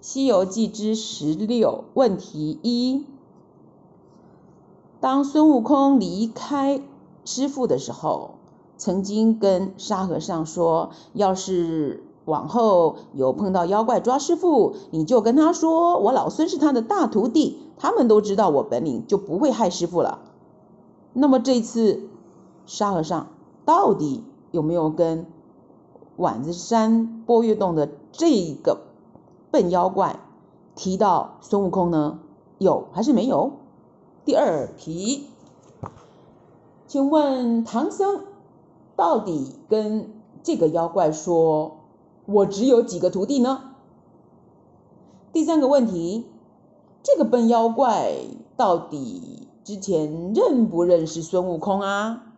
西游记》之十六问题一：当孙悟空离开师傅的时候，曾经跟沙和尚说，要是往后有碰到妖怪抓师傅，你就跟他说，我老孙是他的大徒弟，他们都知道我本领，就不会害师傅了。那么这次沙和尚到底有没有跟碗子山波月洞的这个笨妖怪提到孙悟空呢？有还是没有？第二题，请问唐僧。到底跟这个妖怪说，我只有几个徒弟呢？第三个问题，这个笨妖怪到底之前认不认识孙悟空啊？